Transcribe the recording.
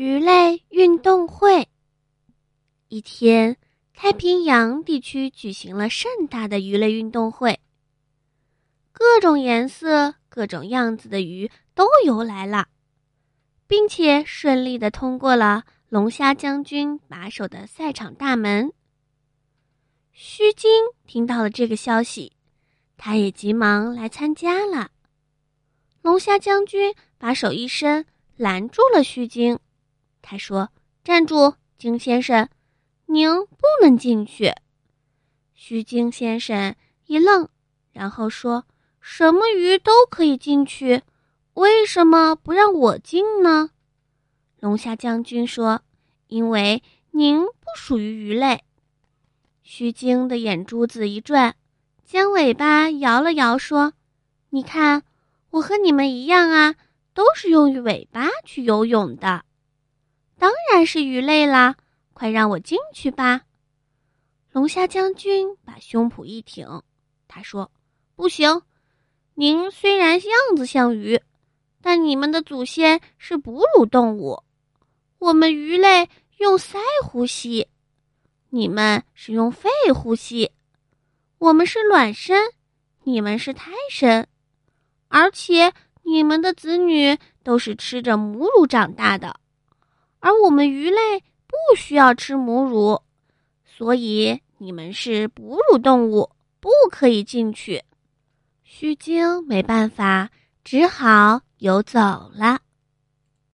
鱼类运动会。一天，太平洋地区举行了盛大的鱼类运动会。各种颜色、各种样子的鱼都游来了，并且顺利的通过了龙虾将军把守的赛场大门。须鲸听到了这个消息，他也急忙来参加了。龙虾将军把手一伸，拦住了须鲸。他说：“站住，鲸先生，您不能进去。”须鲸先生一愣，然后说：“什么鱼都可以进去，为什么不让我进呢？”龙虾将军说：“因为您不属于鱼类。”须鲸的眼珠子一转，将尾巴摇了摇，说：“你看，我和你们一样啊，都是用尾巴去游泳的。”当然是鱼类啦！快让我进去吧。龙虾将军把胸脯一挺，他说：“不行，您虽然样子像鱼，但你们的祖先是哺乳动物，我们鱼类用鳃呼吸，你们是用肺呼吸。我们是卵身，你们是胎身，而且你们的子女都是吃着母乳长大的。”而我们鱼类不需要吃母乳，所以你们是哺乳动物，不可以进去。须鲸没办法，只好游走了。